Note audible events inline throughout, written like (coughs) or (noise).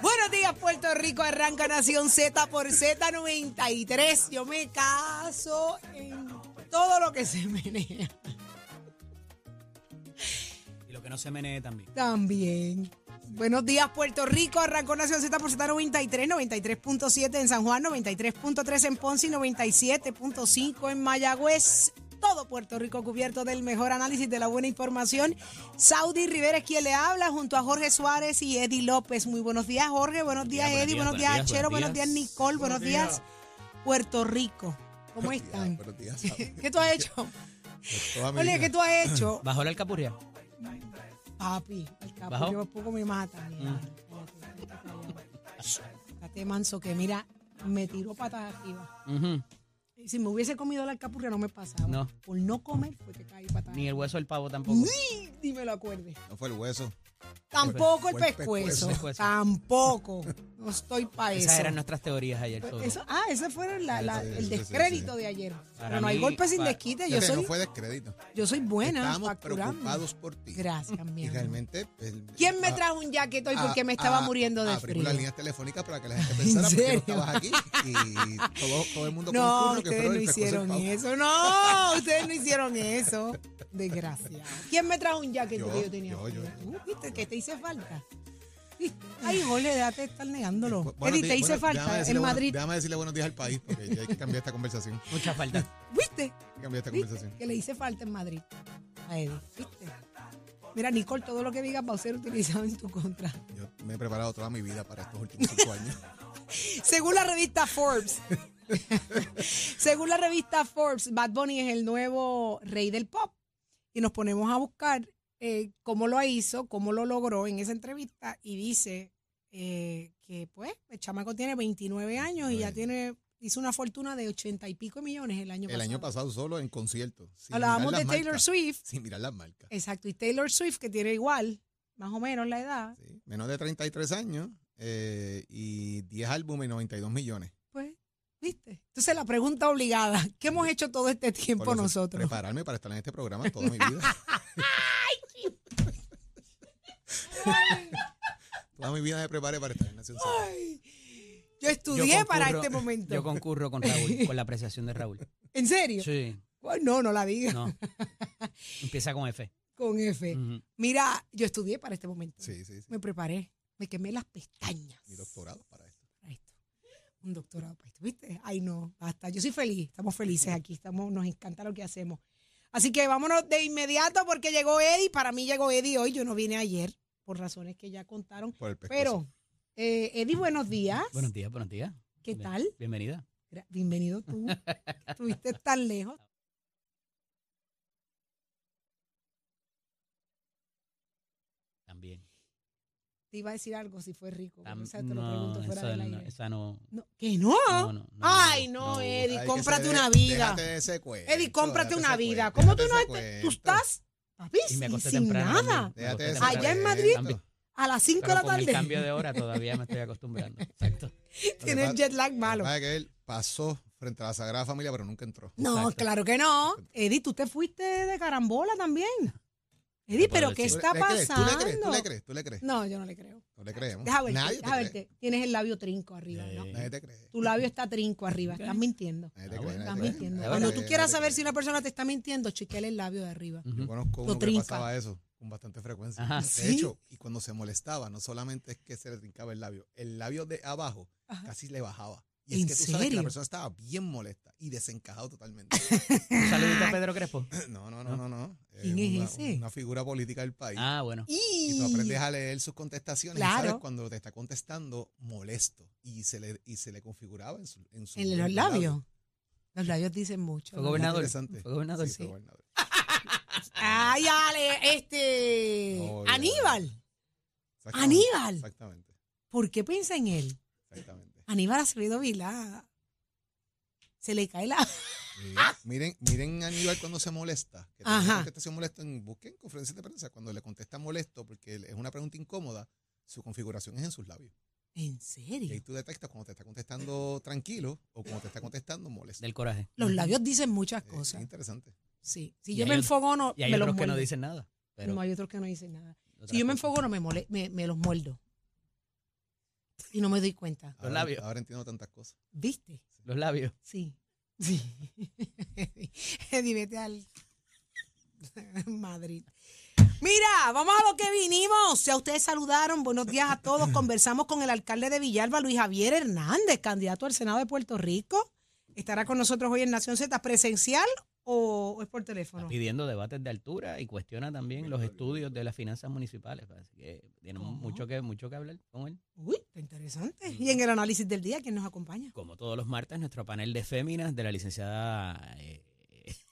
Buenos días, Puerto Rico. Arranca Nación Z por Z93. Yo me caso en todo lo que se menea. Y lo que no se menee también. También. Buenos días, Puerto Rico. Arrancó Nación Z por Z93, 93.7 en San Juan, 93.3 en Ponce y 97.5 en Mayagüez. Todo Puerto Rico cubierto del mejor análisis de la buena información. Saudi Rivera es quien le habla junto a Jorge Suárez y Eddie López. Muy buenos días, Jorge. Buenos días, Eddie. Buenos días, buenos días, Chero. buenos Buenos días, días. Nicole. Buenos días, Puerto Rico. ¿Cómo están? Buenos días, (laughs) Saudi. ¿Qué tú has hecho? Oye. ¿qué tú has hecho? (coughs) ¿Bajó la alcapurria? Papi, el capo ¿Bajó? yo poco me mata. mira. Cállate, manso, que mira, me tiró patas arriba. Si me hubiese comido la alcapurria no me pasaba. No. Por no comer fue que caí patas Ni el hueso del pavo tampoco. Ni, ni me lo acuerde. No fue el hueso. Tampoco el pescuezo. pescuezo. Tampoco. No estoy para eso. Esas eran nuestras teorías ayer. Pues todo. eso- ah, ese fue la- la- Sí, el sí, sí, descrédito sí. de ayer. Pero no hay mí, golpe sin desquite. Yo soy, no fue descrédito. yo soy buena Estábamos facturando. preocupados por ti. Gracias, mi Y realmente. el- ¿Quién me a- trajo un jacket hoy a- porque me estaba a- muriendo de abrimos frío? las líneas telefónicas para que la gente pensara (laughs) por qué serio? no estabas aquí. Y todo, todo el mundo No, ustedes no hicieron eso. No, ustedes no hicieron eso. Desgraciado. ¿Quién me trajo un jacket Yo, que yo tenía? yo, yo. ¿Tú viste que te hice falta? Ay, Jorge, déjate de estar negándolo. Bu- buenos Eddie, te hice bueno, falta en Madrid. Déjame decirle buenos días al país porque ya hay que cambiar esta conversación. (laughs) Mucha falta. ¿Viste? que cambiar esta ¿Viste? conversación. Que le hice falta en Madrid a Eddie. ¿Viste? Mira, Nicole, todo lo que digas va a ser utilizado en tu contra. Yo me he preparado toda mi vida para estos últimos cinco años. (laughs) Según la revista Forbes, (laughs) según la revista Forbes, Bad Bunny es el nuevo rey del pop. Y nos ponemos a buscar eh, cómo lo hizo, cómo lo logró en esa entrevista y dice eh, que pues el chamaco tiene 29 años y ya tiene hizo una fortuna de 80 y pico millones el año El pasado. año pasado solo en conciertos. Hablábamos de Taylor marcas, Swift. Sin mirar las marcas. Exacto, y Taylor Swift que tiene igual, más o menos la edad, Sí, menos de 33 años eh, y 10 álbumes y 92 millones. pues, ¿viste? Entonces la pregunta obligada, ¿qué hemos hecho todo este tiempo Por eso, nosotros? Prepararme para estar en este programa toda mi vida. (laughs) (laughs) toda mi vida me preparé para estar en Nación Z. Yo estudié Yo para este momento. Yo concurro con Raúl, con la apreciación de Raúl. ¿En serio? Sí, Pues no, no la diga no. Empieza con F. con F. Mira, yo estudié para este momento. Sí, sí, sí. Me preparé. Me quemé las pestañas. Mi doctorado para esto. Para esto. Un doctorado para esto. ¿Viste? Ay, no, basta. Yo soy feliz. Estamos felices aquí. Estamos, nos encanta lo que hacemos. Así que vámonos de inmediato porque llegó Eddie. Para mí llegó Eddie hoy. Yo no vine ayer por razones que ya contaron. Por el pescuezo. Pero, eh, Eddie, buenos días. Buenos días, buenos días. ¿Qué Bien- tal? Bienvenida. Bienvenido tú. (laughs) Estuviste tan lejos. También. Te iba a decir algo si fue rico. Tam- esa te lo no, pregunto fuera esa no, aire. esa no. No, ¿Que no? No, no, no, Ay, no. Eddie, cómprate una vida. Eddie, cómprate una vida. ¿Cómo tú no? Tú estás, papi, Y me sin, acosté sin temprano nada. Me acosté temprano. Allá en. Madrid, A las 5 de Pero la con el tarde. cambio de hora (laughs) todavía me estoy acostumbrando. Exacto. Tienes Lo que jet lag Lo malo. es que él pasó frente a la Sagrada Familia, pero nunca entró. No, Exacto. claro que no. Eddie, tú te fuiste de carambola también. Eddie, pero ¿qué decir. está ¿Le crees? pasando? ¿Tú le crees? ¿Tú le crees? ¿Tú le crees? No, yo no le creo. No le creemos. Deja verte, Nadie te deja cree. verte. Tienes el labio trinco arriba, ¿no? Nadie te cree. Tu labio está trinco arriba. Estás mintiendo. Nadie te cree, bueno. nadie Estás te mintiendo. Cuando tú quieras te saber cree. si una persona te está mintiendo, chequeale el labio de arriba. Yo conozco Lo uno que trinca. pasaba eso con bastante frecuencia. Ajá. De ¿Sí? hecho, y cuando se molestaba, no solamente es que se le trincaba el labio, el labio de abajo Ajá. casi le bajaba. Y es ¿En que tú sabes que la persona estaba bien molesta y desencajado totalmente. (laughs) Un saludito a Pedro Crespo. (laughs) no, no, no, no, no. ¿Quién es una, ese? Una figura política del país. Ah, bueno. Y tú aprendes a leer sus contestaciones y Claro. sabes cuando te está contestando molesto y se le, y se le configuraba en su, en su En los labios. Los labios dicen mucho. Fue gobernador. Interesante. Fue gobernador. Sí, fue gobernador. (laughs) Ay, Ale, este. No. Aníbal. Exactamente, Aníbal. Exactamente, ¿Por qué piensa en él? exactamente. Aníbal Acevedo Vilá. Se le cae la. Miren, miren, miren a Aníbal cuando se molesta. Que Ajá. Contestación molesta en, busquen conferencias de prensa. Cuando le contesta molesto, porque es una pregunta incómoda, su configuración es en sus labios. ¿En Y ahí serio? tú detectas cuando te está contestando tranquilo o cuando te está contestando molesto. Del coraje. Los labios dicen muchas Eh, cosas. es interesante. Sí. Si Y yo me enfogono, Y hay me los otros que no dicen nada. Pero no, hay otros que no dicen nada. Si yo me cosas. enfogono, me, mole- me, me los muerdo. Y no me doy cuenta. Ahora, labios. ahora entiendo tantas cosas. ¿Viste? Los labios. Sí. Sí. (laughs) Eddie, vete al (laughs) Madrid. Mira, vamos a lo que vinimos. Ya ustedes saludaron. Buenos días a todos. Conversamos con el alcalde de Villalba, Luis Javier Hernández, candidato al Senado de Puerto Rico. Estará con nosotros hoy en Nación Z presencial o, o es por teléfono. pidiendo debates de altura y cuestiona también los estudios de las finanzas municipales. Así que tenemos ¿Cómo? mucho que, mucho que hablar con él. Uy, está interesante. Y en el análisis del día, ¿quién nos acompaña? Como todos los martes, nuestro panel de féminas de la licenciada eh,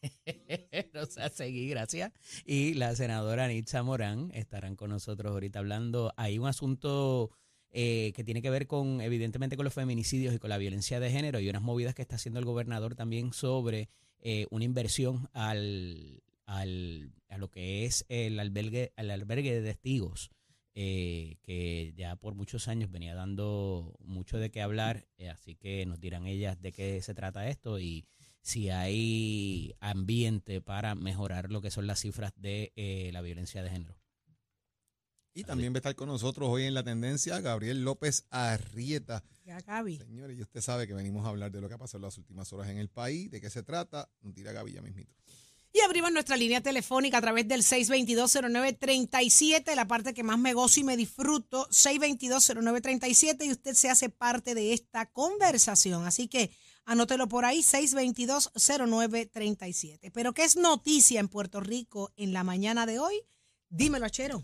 (laughs) Rosa Seguí, gracias, y la senadora Nitza Morán estarán con nosotros ahorita hablando. Hay un asunto eh, que tiene que ver con, evidentemente, con los feminicidios y con la violencia de género y unas movidas que está haciendo el gobernador también sobre eh, una inversión al, al, a lo que es el albergue, el albergue de testigos. eh, que ya por muchos años venía dando mucho de qué hablar, eh, así que nos dirán ellas de qué se trata esto y si hay ambiente para mejorar lo que son las cifras de eh, la violencia de género. Y también va a estar con nosotros hoy en la tendencia Gabriel López Arrieta. Ya, Gaby. Señores, y usted sabe que venimos a hablar de lo que ha pasado en las últimas horas en el país, de qué se trata. Nos tira Gaby ya mismito. Y abrimos nuestra línea telefónica a través del 622-0937, la parte que más me gozo y me disfruto, 622-0937, y usted se hace parte de esta conversación. Así que anótelo por ahí, 622-0937. Pero ¿qué es noticia en Puerto Rico en la mañana de hoy? Dímelo, Achero.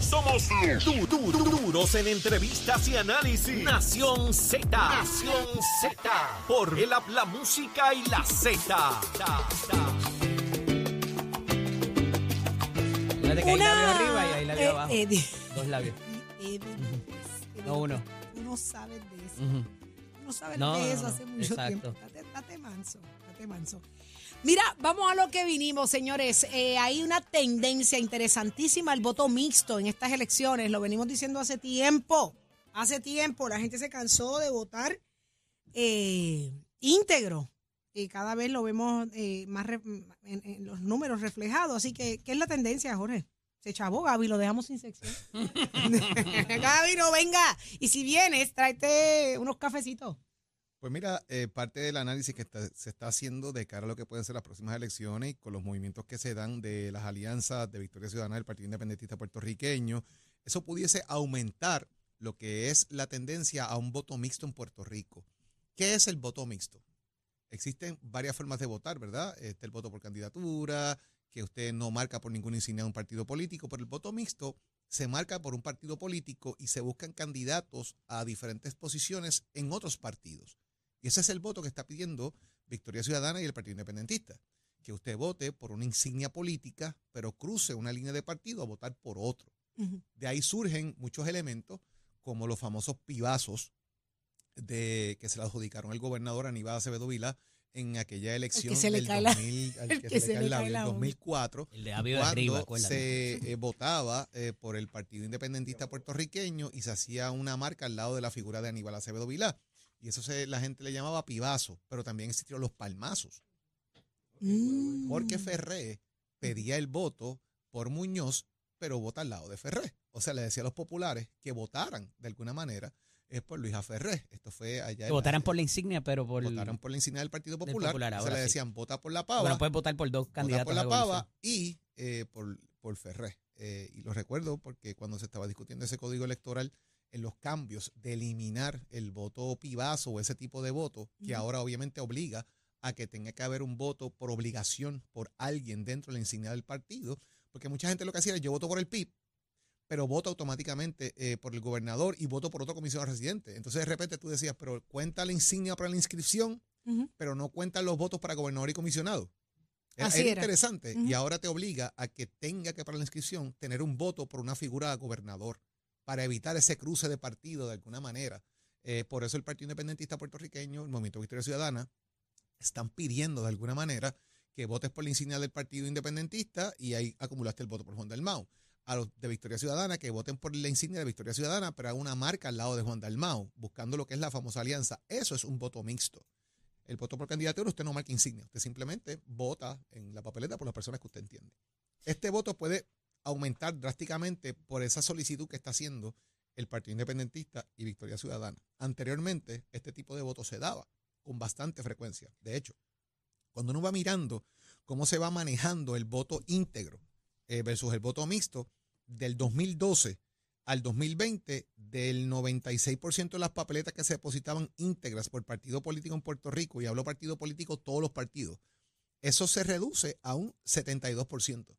Somos du- du- du- duros en entrevistas y análisis. Nación Z. Nación Z. Por el La Música y la Z. Que hay labios arriba y hay labios eh, abajo. eh, Dos labios. (laughs) eh, di- No uno. Tú no sabes de eso. Ujú. Tú no sabes No, de no, eso no, hace mucho exacto. tiempo. Date, date manso, date manso. Mira, vamos a lo que vinimos, señores. Eh, hay una tendencia interesantísima al voto mixto en estas elecciones. Lo venimos diciendo hace tiempo. Hace tiempo la gente se cansó de votar eh, íntegro. Y cada vez lo vemos eh, más en los números reflejados. Así que, ¿qué es la tendencia, Jorge? Se chavó, Gaby, lo dejamos sin sección. (laughs) (laughs) Gaby, no venga. Y si vienes, tráete unos cafecitos. Pues mira, eh, parte del análisis que está- se está haciendo de cara a lo que pueden ser las próximas elecciones y con los movimientos que se dan de las alianzas de Victoria Ciudadana del Partido Independentista Puertorriqueño, eso pudiese aumentar lo que es la tendencia a un voto mixto en Puerto Rico. ¿Qué es el voto mixto? Existen varias formas de votar, ¿verdad? Este el voto por candidatura, que usted no marca por ninguna insignia de un partido político, pero el voto mixto se marca por un partido político y se buscan candidatos a diferentes posiciones en otros partidos. Y ese es el voto que está pidiendo Victoria Ciudadana y el Partido Independentista. Que usted vote por una insignia política, pero cruce una línea de partido a votar por otro. De ahí surgen muchos elementos, como los famosos pibazos de, que se le adjudicaron al gobernador Aníbal Acevedo Vila en aquella elección del cae la- 2000, al (laughs) el que se le cae el labio, la en uña. 2004, El de Avio de cuando arriba, acuérdate. se eh, votaba eh, por el Partido Independentista Puertorriqueño y se hacía una marca al lado de la figura de Aníbal Acevedo Vilá. Y eso se, la gente le llamaba pibazo, pero también existieron los palmazos, Mm. porque Ferré pedía el voto por Muñoz, pero vota al lado de Ferré. O sea, le decía a los populares que votaran de alguna manera es por Luisa Ferré. Esto fue allá. Que la- votaran por la insignia, pero por... votaran por la insignia del Partido Popular. Popular, se ahora le sí. decían vota por la pava. Bueno, puedes votar por dos Vota candidatos. por la pava y eh, por, por Ferré. Eh, y lo recuerdo porque cuando se estaba discutiendo ese código electoral, en los cambios de eliminar el voto pibazo o ese tipo de voto, que ahora obviamente obliga a que tenga que haber un voto por obligación por alguien dentro de la insignia del partido, porque mucha gente lo que hacía era yo voto por el PIB, pero voto automáticamente eh, por el gobernador y voto por otro comisionado residente. Entonces de repente tú decías, pero cuenta la insignia para la inscripción, pero no cuentan los votos para gobernador y comisionado. Era, Así era. interesante y ahora te obliga a que tenga que para la inscripción tener un voto por una figura de gobernador para evitar ese cruce de partido de alguna manera. Eh, por eso el Partido Independentista Puertorriqueño, el Movimiento Victoria Ciudadana, están pidiendo de alguna manera que votes por la insignia del Partido Independentista y ahí acumulaste el voto por Juan Dalmau. A los de Victoria Ciudadana que voten por la insignia de Victoria Ciudadana, pero hagan una marca al lado de Juan Dalmau, buscando lo que es la famosa alianza. Eso es un voto mixto. El voto por candidatura, usted no marca insignia, usted simplemente vota en la papeleta por las personas que usted entiende. Este voto puede aumentar drásticamente por esa solicitud que está haciendo el Partido Independentista y Victoria Ciudadana. Anteriormente, este tipo de voto se daba con bastante frecuencia. De hecho, cuando uno va mirando cómo se va manejando el voto íntegro eh, versus el voto mixto, del 2012 al 2020, del 96% de las papeletas que se depositaban íntegras por partido político en Puerto Rico, y hablo partido político, todos los partidos, eso se reduce a un 72%.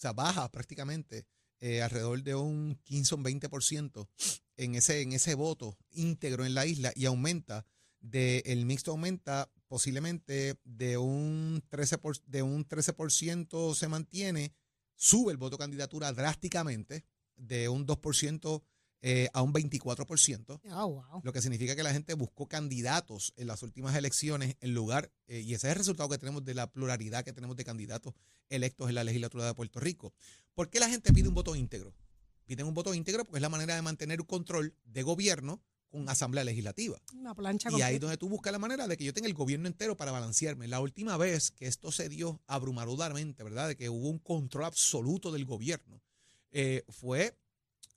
O sea, baja prácticamente eh, alrededor de un 15 o un 20% en ese, en ese voto íntegro en la isla y aumenta, de, el mixto aumenta posiblemente de un 13%, por- de un 13% se mantiene, sube el voto candidatura drásticamente de un 2% eh, a un 24%, Oh, wow. lo que significa que la gente buscó candidatos en las últimas elecciones en lugar, eh, y ese es el resultado que tenemos de la pluralidad que tenemos de candidatos electos en la legislatura de Puerto Rico. ¿Por qué la gente pide un voto íntegro? Piden un voto íntegro porque es la manera de mantener un control de gobierno con asamblea legislativa. Una plancha Y ahí completa. donde tú buscas la manera de que yo tenga el gobierno entero para balancearme. La última vez que esto se dio abrumadoramente, ¿verdad? De que hubo un control absoluto del gobierno, eh, fue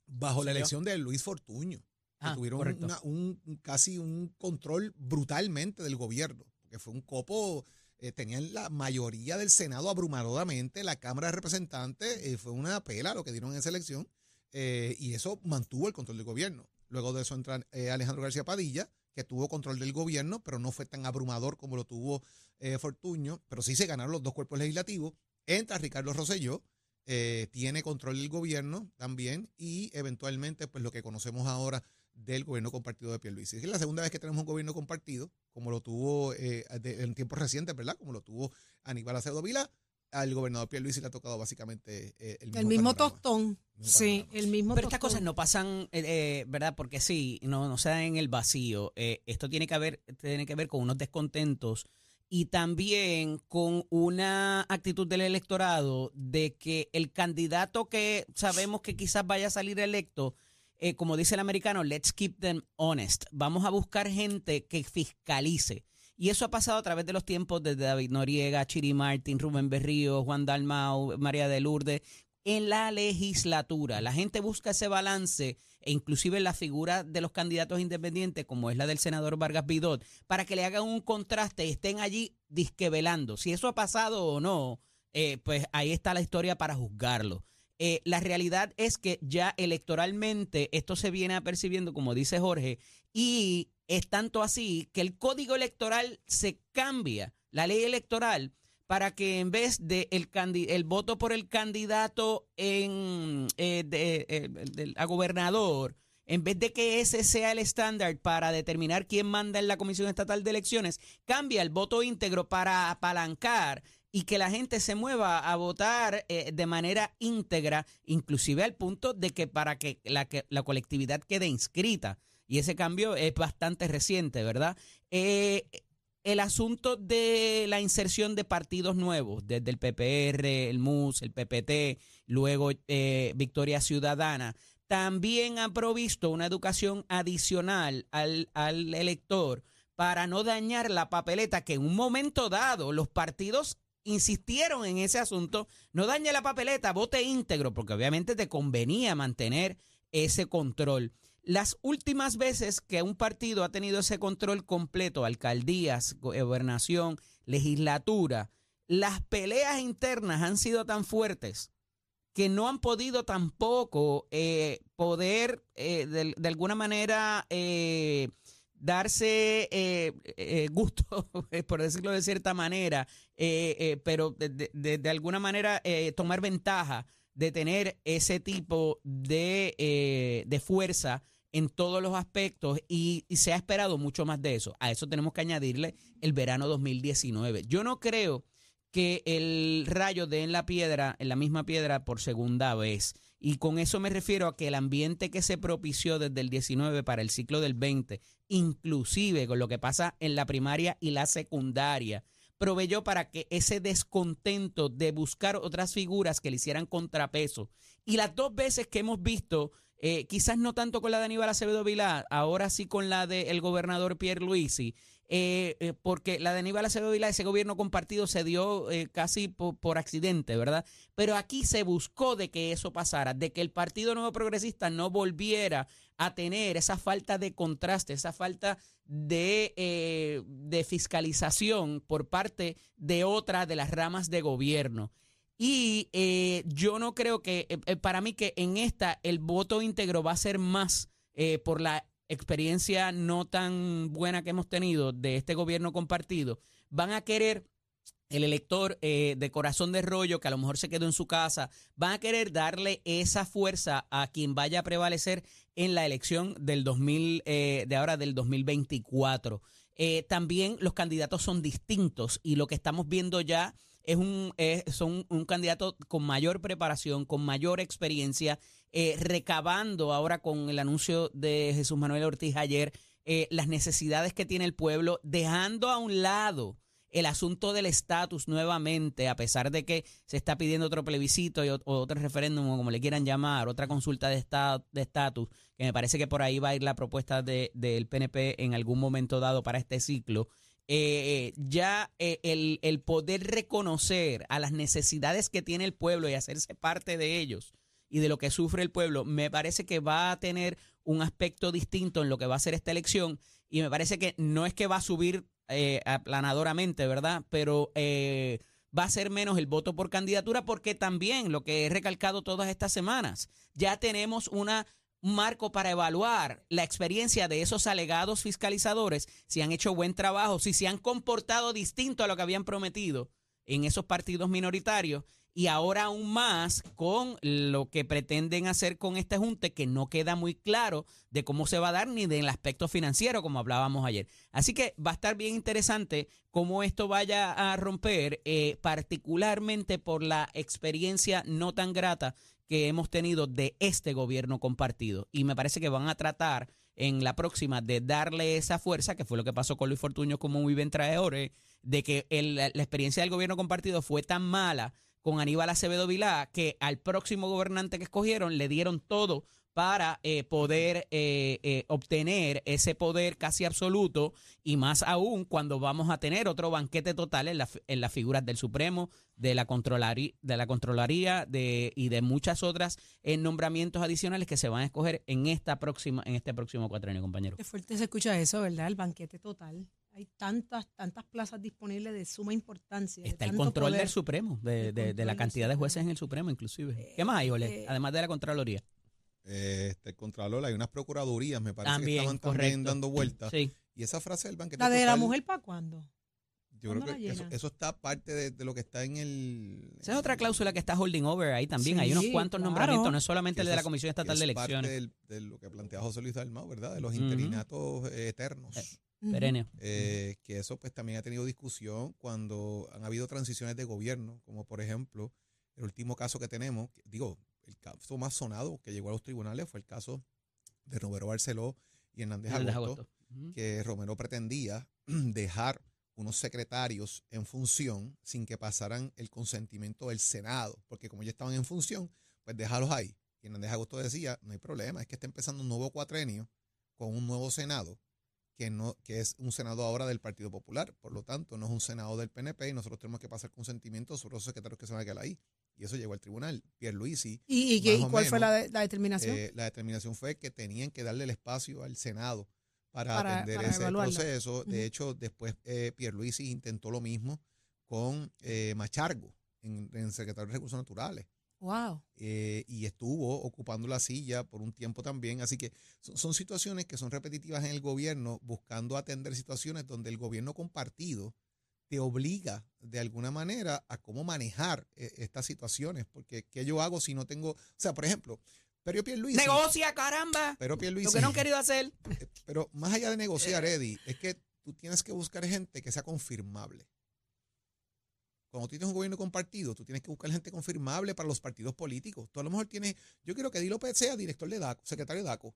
bajo la elección de Luis Fortuño. Que Ah, tuvieron una- un, casi un control brutalmente del gobierno. Porque fue un copo, eh, tenían la mayoría del Senado abrumadoramente, la Cámara de Representantes, eh, fue una pela lo que dieron en esa elección. eh, y eso mantuvo el control del gobierno. Luego de eso entra Alejandro García Padilla, que tuvo control del gobierno, pero no fue tan abrumador como lo tuvo Fortuño, pero sí se ganaron los dos cuerpos legislativos. Entra Ricardo Rosselló, eh, tiene control del gobierno también y eventualmente pues lo que conocemos ahora del gobierno compartido de Pierluisi. Es la segunda vez que tenemos un gobierno compartido, como lo tuvo eh, de- en tiempos recientes, ¿verdad? Como lo tuvo Aníbal Acevedo Vila. Al gobernador Pierluisi le ha tocado básicamente eh, el mismo El mismo panorama. tostón. Mismo Sí, el mismo Pero estas cosas no pasan, eh, eh, ¿verdad? Porque sí, no, no se dan en el vacío. Eh, esto tiene que, ver, tiene que ver con unos descontentos y también con una actitud del electorado de que el candidato que sabemos que quizás vaya a salir electo, eh, como dice el americano, let's keep them honest. Vamos a buscar gente que fiscalice. Y eso ha pasado a través de los tiempos desde David Noriega, Chiri Martin, Rubén Berrío, Juan Dalmau, María de Lourdes, en la legislatura. La gente busca ese balance e inclusive la figura de los candidatos independientes, como es la del senador Vargas Vidot, para que le hagan un contraste y estén allí disquevelando. Si eso ha pasado o no, eh, pues ahí está la historia para juzgarlo. Eh, la realidad es que ya electoralmente esto se viene apercibiendo, como dice Jorge, y es tanto así que el código electoral se cambia, la ley electoral, para que en vez de el, el voto por el candidato en, eh, de- eh, del- a gobernador, en vez de que ese sea el estándar para determinar quién manda en la Comisión Estatal de Elecciones, cambia el voto íntegro para apalancar y que la gente se mueva a votar eh, de manera íntegra, inclusive al punto de que para que la, que la colectividad quede inscrita. Y ese cambio es bastante reciente, ¿verdad? Eh, el asunto de la inserción de partidos nuevos, desde el PPR, el MUS, el PPT, luego eh, Victoria Ciudadana, también ha provisto una educación adicional al, al elector para no dañar la papeleta que en un momento dado los partidos insistieron en ese asunto, no dañe la papeleta, vote íntegro, porque obviamente te convenía mantener ese control. Las últimas veces que un partido ha tenido ese control completo, alcaldías, gobernación, legislatura, las peleas internas han sido tan fuertes que no han podido tampoco eh, poder eh, de, alguna manera eh, darse eh, eh, gusto, (laughs) por decirlo de cierta manera, eh, eh, pero de, de- alguna manera eh, tomar ventaja de tener ese tipo de, eh, de fuerza en todos los aspectos y, se ha esperado mucho más de eso. A eso tenemos que añadirle el verano 2019. Yo no creo que el rayo dé en la piedra, en la misma piedra por segunda vez. Y con eso me refiero a que el ambiente que se propició desde el 19 para el ciclo del 20, inclusive con lo que pasa en la primaria y la secundaria, proveyó para que ese descontento de buscar otras figuras que le hicieran contrapeso. Y las dos veces que hemos visto, eh, quizás no tanto con la de Aníbal Acevedo Vilá, ahora sí con la del gobernador Pierre Luisi, eh, eh, porque la de Aníbal Acevedo Vilá, ese gobierno compartido se dio eh, casi por, accidente, ¿verdad? Pero aquí se buscó de que eso pasara, de que el Partido Nuevo Progresista no volviera a tener esa falta de contraste, esa falta de, de fiscalización por parte de otra de las ramas de gobierno. Y eh, yo no creo que, eh, eh, para mí que en esta el voto íntegro va a ser más eh, por la experiencia no tan buena que hemos tenido de este gobierno compartido. Van a querer el elector eh, de corazón de rollo que a lo mejor se quedó en su casa, van a querer darle esa fuerza a quien vaya a prevalecer en la elección del 2000, eh, de ahora del 2024. Eh, también los candidatos son distintos y lo que estamos viendo ya es un, es- son un candidato con mayor preparación, con mayor experiencia, eh, recabando ahora con el anuncio de Jesús Manuel Ortiz ayer eh, las necesidades que tiene el pueblo, dejando a un lado el asunto del estatus nuevamente, a pesar de que se está pidiendo otro plebiscito y ot- otro referéndum, o como le quieran llamar, otra consulta de estatus, que me parece que por ahí va a ir la propuesta de- del PNP en algún momento dado para este ciclo. Eh, ya eh, el, el poder reconocer a las necesidades que tiene el pueblo y hacerse parte de ellos y de lo que sufre el pueblo, me parece que va a tener un aspecto distinto en lo que va a ser esta elección y me parece que no es que va a subir eh, aplanadoramente, ¿verdad? Pero eh, va a ser menos el voto por candidatura porque también, lo que he recalcado todas estas semanas, ya tenemos una un marco para evaluar la experiencia de esos alegados fiscalizadores, si han hecho buen trabajo, si se han comportado distinto a lo que habían prometido en esos partidos minoritarios y ahora aún más con lo que pretenden hacer con este junte que no queda muy claro de cómo se va a dar ni del aspecto financiero como hablábamos ayer. Así que va a estar bien interesante cómo esto vaya a romper, eh, particularmente por la experiencia no tan grata que hemos tenido de este gobierno compartido. Y me parece que van a tratar en la próxima de darle esa fuerza, que fue lo que pasó con Luis Fortuño como muy bien traidores, de que la experiencia del gobierno compartido fue tan mala con Aníbal Acevedo Vilá que al próximo gobernante que escogieron le dieron todo para eh, poder eh, eh, obtener ese poder casi absoluto y más aún cuando vamos a tener otro banquete total en, la, en las figuras del Supremo, de la Contraloría, de la Contraloría de, y de muchas otras eh, nombramientos adicionales que se van a escoger en esta próxima en este próximo cuatrenio, compañero. Qué fuerte se escucha eso, ¿verdad? El banquete total. Hay tantas, tantas plazas disponibles de suma importancia. Está el control poder. del Supremo, de, de- de la cantidad de jueces en el Supremo, inclusive. ¿Qué más hay, Ole? eh, Además de la Contraloría. Eh, Este, el Contralor, hay unas procuradurías, me parece También, que estaban también correcto. dando vueltas. Sí. Y esa frase del banquete ¿La de la mujer para cuándo? Yo creo ¿cuándo la que eso, está parte de, de lo que está en el... Esa es otra cláusula que está holding over ahí también. hay unos cuantos claro. nombramientos, no es solamente el de la Comisión Estatal de es parte Elecciones. del- de lo que plantea José Luis Dalmau, ¿verdad? De los interinatos eh, eternos. Perenne. Eh, que eso pues también ha tenido discusión cuando han habido transiciones de gobierno, como por ejemplo el último caso que tenemos, digo, el caso más sonado que llegó a los tribunales fue el caso de Romero Barceló y Hernández Hernández Agosto, que Romero pretendía (clears throat) dejar unos secretarios en función sin que pasaran el consentimiento del Senado, porque como ya estaban en función, pues déjalos ahí. Y Hernández Agosto decía, no hay problema, es que está empezando un nuevo cuatrenio con un nuevo Senado, que, no, que es un Senado ahora del Partido Popular, por lo tanto no es un Senado del PNP y nosotros tenemos que pasar consentimiento sobre los secretarios que se van a quedar ahí. Y eso llegó al tribunal. Pierre Luisi, ¿Y, y, y cuál fue la, de- la determinación? eh, la determinación fue que tenían que darle el espacio al Senado para, Para- atender para ese evaluarlo. proceso. De hecho, después eh, Pierluisi intentó lo mismo con eh, Machargo en, en Secretario de Recursos Naturales wow. eh, y estuvo ocupando la silla por un tiempo también. Así que son, son situaciones que son repetitivas en el gobierno, buscando atender situaciones donde el gobierno compartido te obliga de alguna manera a cómo manejar eh, estas situaciones. Porque, ¿qué yo hago si no tengo...? O sea, por ejemplo, Pero Pierluisi... Negocia, caramba. Pero Pierluisi... Lo que no han querido hacer. Eh, Pero más allá de negociar, Eddie, es que tú tienes que buscar gente que sea confirmable. Cuando tú tienes un gobierno compartido, tú tienes que buscar gente confirmable para los partidos políticos. Tú a lo mejor tienes, yo quiero que Eddie López sea director de DACO, secretario de DACO.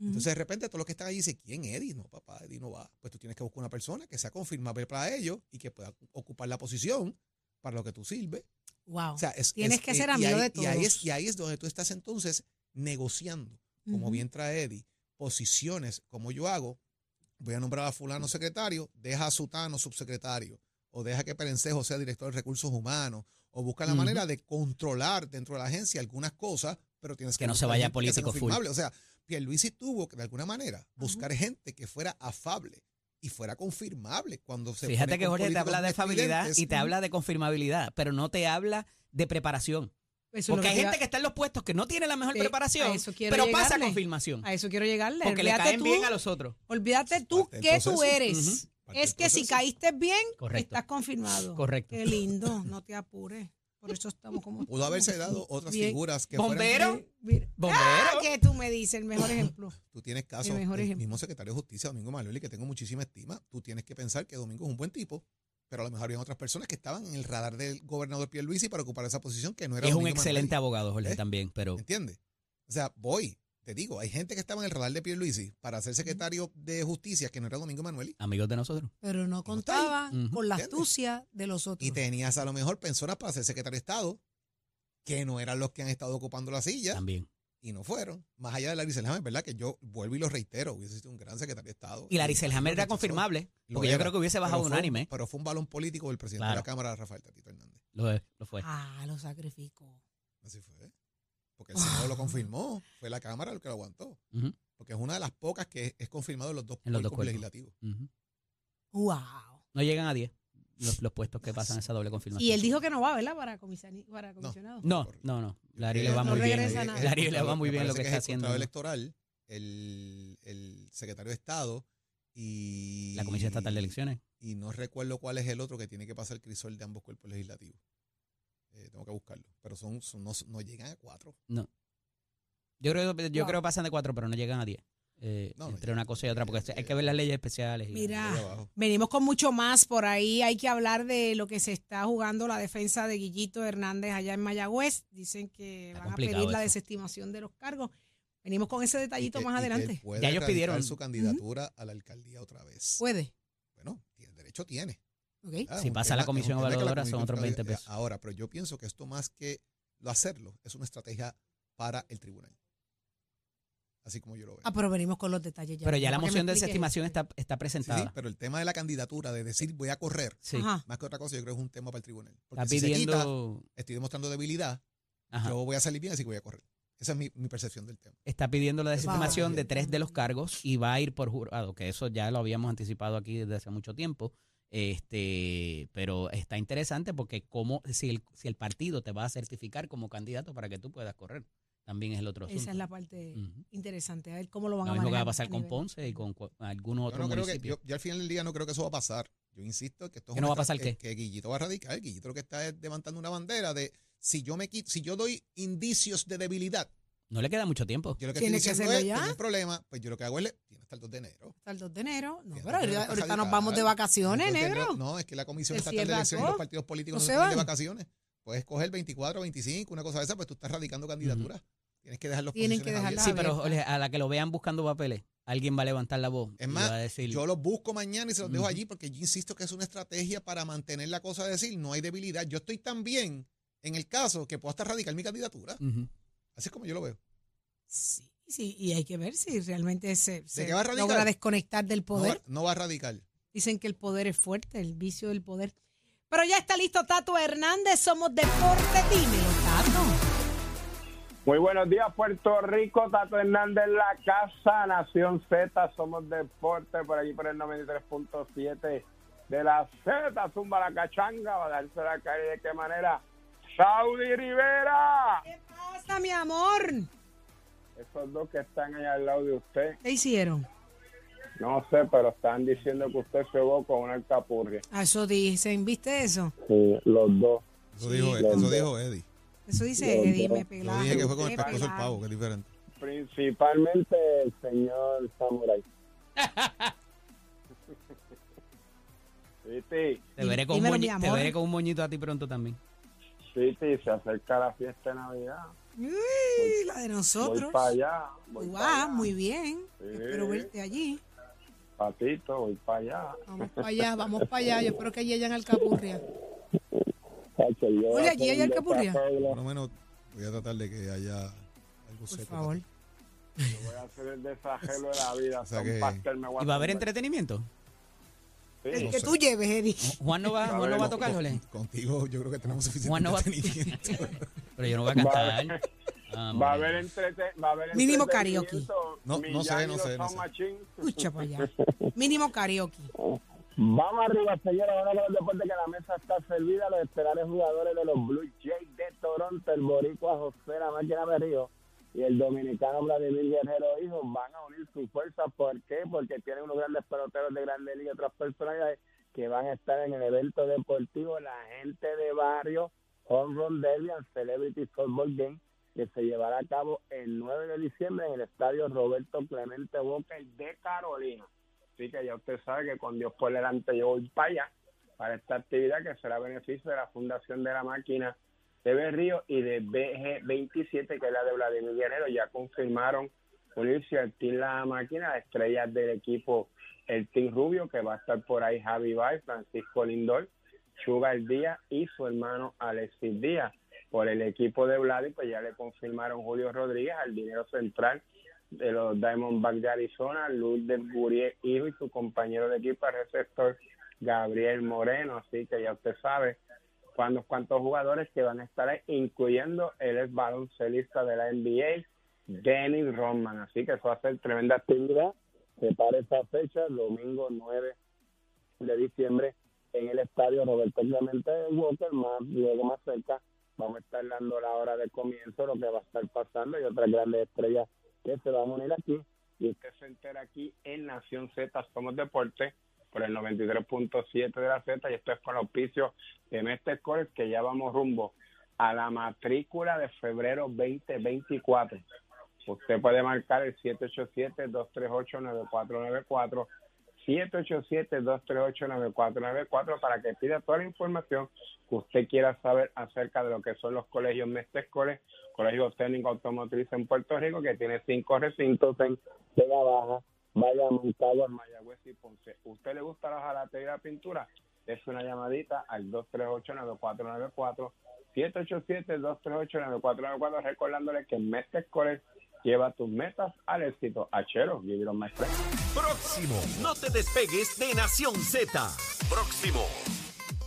Entonces, de repente, todos los que están ahí dicen, ¿quién Eddie? No, papá, Eddie no va. Pues tú tienes que buscar una persona que sea confirmable para ellos y que pueda ocupar la posición para lo que tú sirves. Wow. O sea, es- Tienes es- que ser amigo ahí- de Y ahí, todos. y ahí es donde tú estás entonces negociando, como bien trae Eddie, posiciones, como yo hago. Voy a nombrar a fulano secretario, deja a Sutano subsecretario, o deja que Perencejo sea director de recursos humanos, o busca la manera de controlar dentro de la agencia algunas cosas, pero tienes que, Que no se vaya político full. O sea, Pierluisi tuvo que de alguna manera buscar gente que fuera afable y fuera confirmable cuando se Fíjate que Jorge te habla de estridentes. y te habla de confirmabilidad, pero no te habla de preparación. Eso Porque hay gente que está en los puestos que no tiene la mejor Sí, preparación, a eso quiero pero pasa confirmación. A eso quiero llegarle. Porque le Olvídate caen tú- bien a los otros. Olvídate tú qué tú eres. Es que si caíste bien, Correcto. estás confirmado. Correcto. Qué lindo, no te apures. Por eso estamos como. Pudo haberse dado otras Bien. figuras que Bombero. fueran- Mira. Bombero. Ah, que tú me dices el mejor ejemplo. Tú tienes casos, mejor el ejemplo. mismo secretario de Justicia, Domingo Manuel, que tengo muchísima estima. Tú tienes que pensar que Domingo es un buen tipo, pero a lo mejor había otras personas que estaban en el radar del gobernador Pierluisi para ocupar esa posición que no era es un excelente Manuel. abogado, Jorge, ¿Eh? también, pero ¿Entiendes? O sea, voy, te digo, hay gente que estaba en el radar de Pierluisi para ser secretario de Justicia que no era Domingo Manuel. amigos de nosotros. Pero no está ahí. contaba Ujú. con la astucia de los otros. Y tenías a lo mejor personas para ser secretario de Estado que no eran los que han estado ocupando la silla También. y no fueron. Más allá de Larry Selhammer, ¿verdad? Que yo vuelvo y lo reitero, hubiese sido un gran secretario de Estado. Y Larry Selhammer era confirmable, Lo porque yo era, creo que hubiese bajado unánime. Pero fue un balón político del presidente de la Cámara, Rafael Tatito Hernández. Lo, lo fue. Ah, lo sacrificó. Así fue. Porque el Senado lo confirmó, fue la Cámara el que lo aguantó. Porque es una de las pocas que es, confirmado en los dos, En los dos legislativos. ujú. Wow. No llegan a 10 los, los puestos que pasan esa doble confirmación. Y él dijo que no va, ¿verdad? Para, para comisionado. No, no, no. Larry le va No muy bien. Larry le va muy bien lo que está es el haciendo. Electoral, el, el secretario de Estado y... La Comisión Estatal de Elecciones. Y no recuerdo cuál es el otro que tiene que pasar el crisol de ambos cuerpos legislativos. Eh, tengo que buscarlo. Pero son, son- no, no llegan a cuatro. Yo creo, yo Wow. creo que pasan de 4, pero no llegan a 10. Eh, No, no entre una cosa y otra, porque Llegan, hay que ver las leyes especiales. y- Mira. Venimos con mucho más por ahí. Hay que hablar de lo que se está jugando la defensa de Guillito Hernández allá en Mayagüez. Dicen que Está van a pedir la eso. desestimación de los cargos. Venimos con ese detallito que- más adelante. puede Ya ellos pidieron. su candidatura a la alcaldía otra vez. Puede. Bueno, tiene, derecho tiene. Ah, Si pasa la comisión evaluadora, son otros 20 evaluadora- pesos. Ahora, pero yo pienso que esto más que lo hacerlo, es una estrategia para el tribunal. Así como yo lo veo. Ah, pero venimos con los detalles ya. Pero ya la moción de desestimación está, está Sí, sí, presentada. pero el tema de la candidatura, de decir voy a correr, Sí. Más que otra cosa, yo creo que es un tema para el tribunal. Porque Está si se quita, pidiendo, estoy demostrando debilidad, ajá, yo voy a salir bien, así que voy a correr. Esa es mi, mi percepción del tema. está pidiendo la desestimación de tres de los cargos y va a ir por jurado, que eso ya lo habíamos anticipado aquí desde hace mucho tiempo. Este, pero está interesante porque como si el, si el partido te va a certificar como candidato para que tú puedas correr, también es el otro asunto. Esa es la parte interesante. A ver cómo lo van Lo a mismo que va a manejar pasar a con nivel- Ponce y con algunos Yo, otros no creo que, municipios. yo, yo al final del día no creo que eso va a pasar. Yo insisto que esto es ¿Que no va a pasar estra- qué? Que, que Guillito va a radicar. Guillito lo que está es levantando una bandera de si yo me quito, si yo doy indicios de debilidad, No le queda mucho tiempo. yo lo que Tiene estoy que diciendo hacerlo es, ya. tengo un problema, pues yo lo que hago es, le- tiene hasta el 2 de enero. Hasta el 2 de enero. No, pero hasta el 2 de ahorita, enero para ahorita nos vamos de vacaciones, El 2 de enero- negro. No, es que la Comisión Se Estatal de cierra Elecciones y todo. los partidos políticos No no, se se pueden de van. vacaciones. Puedes coger 24, 25, una cosa de esa, pues tú estás radicando candidaturas. Tienes que dejar los Tienen que posiciones dejarlas Sí, abiertas. pero. Jorge, a la que lo vean buscando papeles, alguien va a levantar la voz. Es y más, va a decir, Yo los busco mañana y se los dejo Ujú. allí porque yo insisto que es una estrategia para mantener la cosa de decir no hay debilidad. Yo estoy tan bien en el caso que puedo hasta radicar mi candidatura. Ujú. Así es como yo lo veo. Sí, sí, y hay que ver si realmente se, se qué va a logra desconectar del No poder. va, no va a radicar. Dicen que el poder es fuerte, el vicio del poder. Pero ya está listo Tato Hernández, somos deporte, dímelo, Tato. Muy buenos días, Puerto Rico. Tato Hernández en la casa, Nación Z. Somos deporte por allí por el 93.7 de la Z. Zumba la cachanga, va a darse la calle de qué manera. Saudi Rivera. ¿Qué pasa, mi amor? Esos dos que están ahí al lado de usted, ¿Qué hicieron? no sé, pero están diciendo que usted se jugó con una alcapurria. Ah, Eso dicen, ¿viste eso? Sí, los dos. Eso, Sí. dijo, Los eso dos. dijo Eddie. Eso dice Eddie, yo- me Yo pelaron. dije que fue con el me pescozo del pelaron. pavo, que es diferente. Principalmente el señor Samurai. (laughs) Te veré, con un Dímelo, mi moñi- te amor. veré con un moñito a ti pronto también. Titi, se acerca la fiesta de Navidad. Uy, la de Voy nosotros. para allá. Voy Tú para allá. muy bien. Sí. Espero verte allí. Patito, voy para allá. Vamos para allá, vamos para allá. Yo espero que allí hayan alcapurria. Voy Oye, allí hay alcapurria. Por lo menos voy a tratar de que haya algo Por seco. favor. Yo voy a hacer el desajelo de la vida. (laughs) O sea que- pastel me voy ¿Y va a haber entretenimiento? El No que sé. tú lleves, Eddie. Juan no va, Juan no va a tocar, Jole. Contigo yo creo que tenemos suficiente Juan no va-. (laughs) Pero yo no voy a cantar. Ah, Va a hombre. haber entrete va a haber Mínimo entretenimiento. No, no sé, no sé, no sé. Escucha para allá. (laughs) Mínimo karaoke. Vamos arriba, señores. Ahora con el deporte que la mesa está servida. Los estelares jugadores de los Blue Jays de Toronto, el boricua José La Máquina Berrío y el dominicano Vladimir Guerrero Hijo van a unir sus fuerzas. ¿Por qué? Porque tienen unos grandes peloteros de Grande Liga y otras personalidades que van a estar en el evento deportivo La Gente de Barrio Home Run Derby and Celebrity Softball Game que se llevará a cabo el 9 de diciembre en el estadio Roberto Clemente Walker de Carolina. Así que ya usted sabe que con Dios por delante yo voy para allá, para esta actividad que será beneficio de la Fundación de la Máquina de Berrío y de BG27, que es la de Vladimir Guerrero. Ya confirmaron unirse al Team La Máquina, estrellas del equipo el Team Rubio, que va a estar por ahí Javi Bay, Francisco Lindor, El Díaz y su hermano Alexis Díaz. Por el equipo de Vladimir, pues ya le confirmaron Julio Rodríguez al dinero central de los Diamondbacks de Arizona, Luz del Gurier Hijo y su compañero de equipo, el receptor Gabriel Moreno. Así que ya usted sabe cuántos, cuántos jugadores que van a estar ahí, incluyendo el ex baloncelista de la NBA, Dennis Rodman. Así que eso va a ser tremenda actividad. Separa esa fecha, domingo 9 de diciembre, en el estadio Roberto Clemente Walker, más luego más cerca. Vamos a estar dando la hora de comienzo, lo que va a estar pasando y otras grandes estrellas que se van a unir aquí. Y usted se entera aquí en Nación Z, Somos Deporte, por el 93.7 de la Z. Y esto es con los auspicios de Mestre Scores, que ya vamos rumbo a la matrícula de febrero 2024. Usted puede marcar el 787-238-9494. 787-238-9494 para que pida toda la información que usted quiera saber acerca de lo que son los colegios Mestre Escoles, colegios técnicos automotrices en Puerto Rico, que tiene cinco recintos en Bayamón, Caguas, Mayagüez y Ponce. ¿Usted le gusta la jalatería y la pintura? Es una llamadita al 238-9494, 787-238-9494, recordándole que Mestre Escoles lleva tus metas al éxito. Achero, give it on my friend. Próximo. No te despegues de Nación Z. Próximo.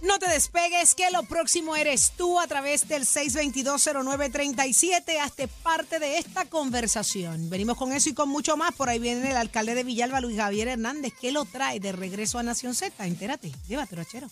No te despegues, que lo próximo eres tú a través del 6220937. Hazte parte de esta conversación. Venimos con eso y con mucho más. Por ahí viene el alcalde de Villalba, Luis Javier Hernández, que lo trae de regreso a Nación Z. Entérate, llévatelo, achero.